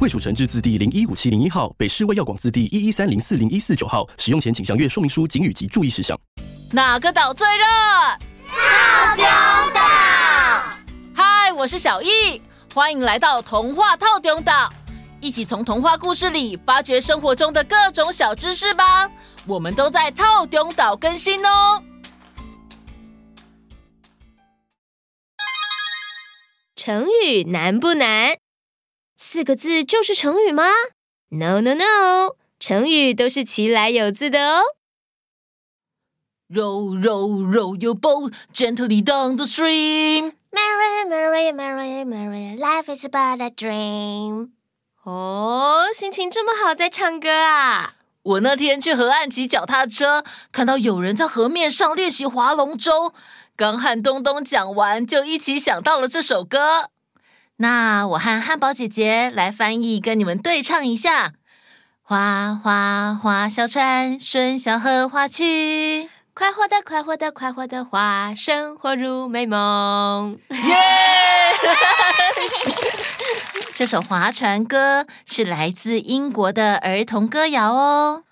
卫署成制字第零一五七零一号，北市卫药广字第一一三零四零一四九号。使用前请详阅说明书、警语及注意事项。哪个岛最热？套丁岛。嗨，我是小易，欢迎来到童话套丁岛，一起从童话故事里发掘生活中的各种小知识吧。我们都在套丁岛更新哦。成语难不难？四个字就是成语吗？No No No，成语都是其来有字的哦。Row row row your boat gently down the stream. Merry Merry Merry Merry life is but a dream. 哦，心情这么好，在唱歌啊！我那天去河岸骑脚踏车，看到有人在河面上练习划龙舟，刚和东东讲完，就一起想到了这首歌。那我和汉堡姐姐来翻译，跟你们对唱一下：划划划小船，顺小河划去，快活的快活的快活的划，生活如美梦。耶！这首划船歌是来自英国的儿童歌谣哦。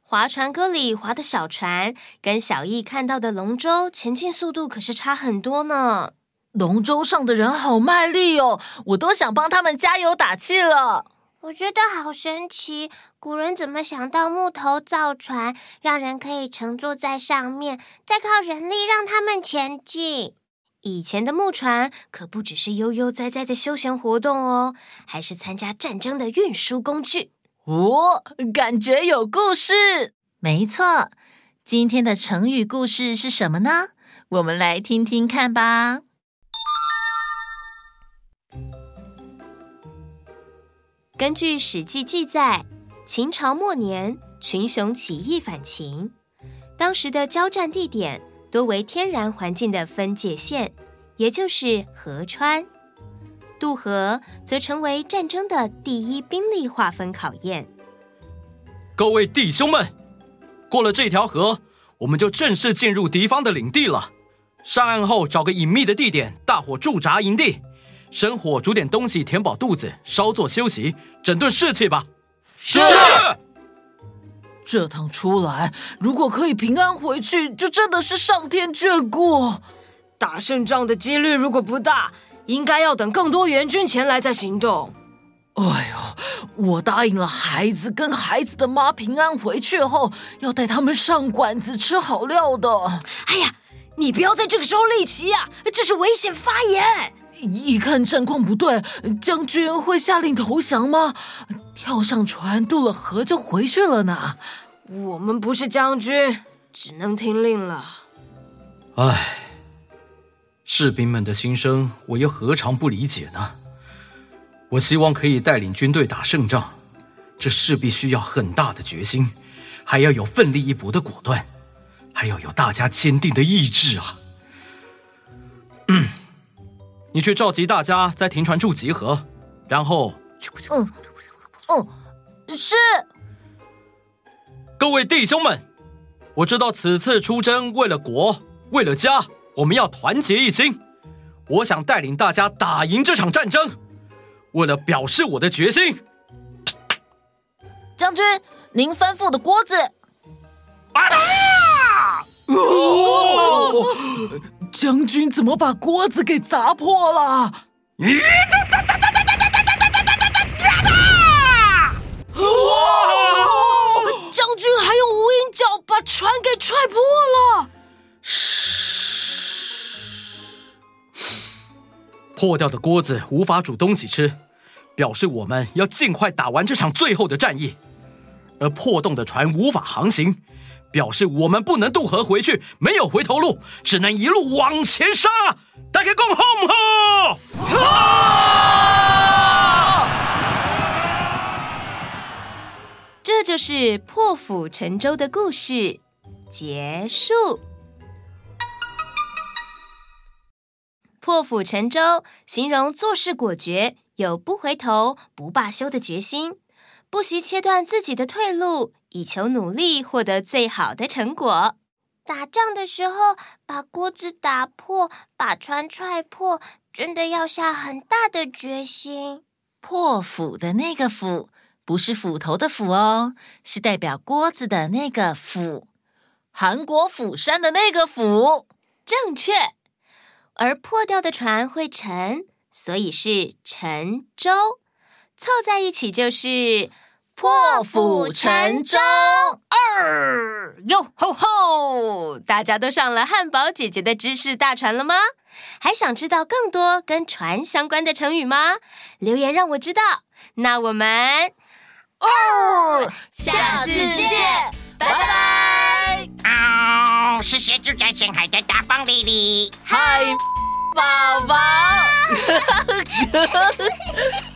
划船歌里划的小船，跟小艺看到的龙舟前进速度可是差很多呢。龙舟上的人好卖力哦，我都想帮他们加油打气了。我觉得好神奇，古人怎么想到木头造船，让人可以乘坐在上面，再靠人力让他们前进？以前的木船可不只是悠悠哉哉的休闲活动哦，还是参加战争的运输工具。哦，感觉有故事。没错，今天的成语故事是什么呢？我们来听听看吧。根据《史记》记载，秦朝末年，群雄起义反秦，当时的交战地点多为天然环境的分界线，也就是河川。渡河则成为战争的第一兵力划分考验。各位弟兄们，过了这条河，我们就正式进入敌方的领地了。上岸后，找个隐秘的地点，大火驻扎营地。生火煮点东西填饱肚子，稍作休息，整顿士气吧。是。这趟出来，如果可以平安回去，就真的是上天眷顾。打胜仗的几率如果不大，应该要等更多援军前来再行动。哎呦，我答应了孩子跟孩子的妈，平安回去后要带他们上馆子吃好料的。哎呀，你不要在这个时候立旗呀，这是危险发言。一看战况不对，将军会下令投降吗？跳上船渡了河就回去了呢？我们不是将军，只能听令了。唉，士兵们的心声，我又何尝不理解呢？我希望可以带领军队打胜仗，这势必需要很大的决心，还要有奋力一搏的果断，还要有大家坚定的意志啊！嗯。你去召集大家在停船处集合，然后，嗯，嗯，是。各位弟兄们，我知道此次出征为了国，为了家，我们要团结一心。我想带领大家打赢这场战争，为了表示我的决心。将军，您吩咐的锅子。啊！哦将军怎么把锅子给砸破了？哇！将军还用无影脚把船给踹破了。破掉的锅子无法煮东西吃，表示我们要尽快打完这场最后的战役。而破洞的船无法航行。表示我们不能渡河回去，没有回头路，只能一路往前杀。大家共好好。这就是破釜沉舟的故事结束。破釜沉舟形容做事果决，有不回头、不罢休的决心，不惜切断自己的退路，以求努力获得最好的成果。打仗的时候，把锅子打破，把船踹破，真的要下很大的决心。破釜的那个釜，不是斧头的斧哦，是代表锅子的那个釜，韩国釜山的那个釜，正确。而破掉的船会沉，所以是沉舟，凑在一起就是破釜沉舟。二哟吼吼！大家都上了汉堡姐姐的知识大船了吗？还想知道更多跟船相关的成语吗？留言让我知道。那我们哦，下次见，拜拜。哦，是谁住在深海的大方里里？嗨，宝宝。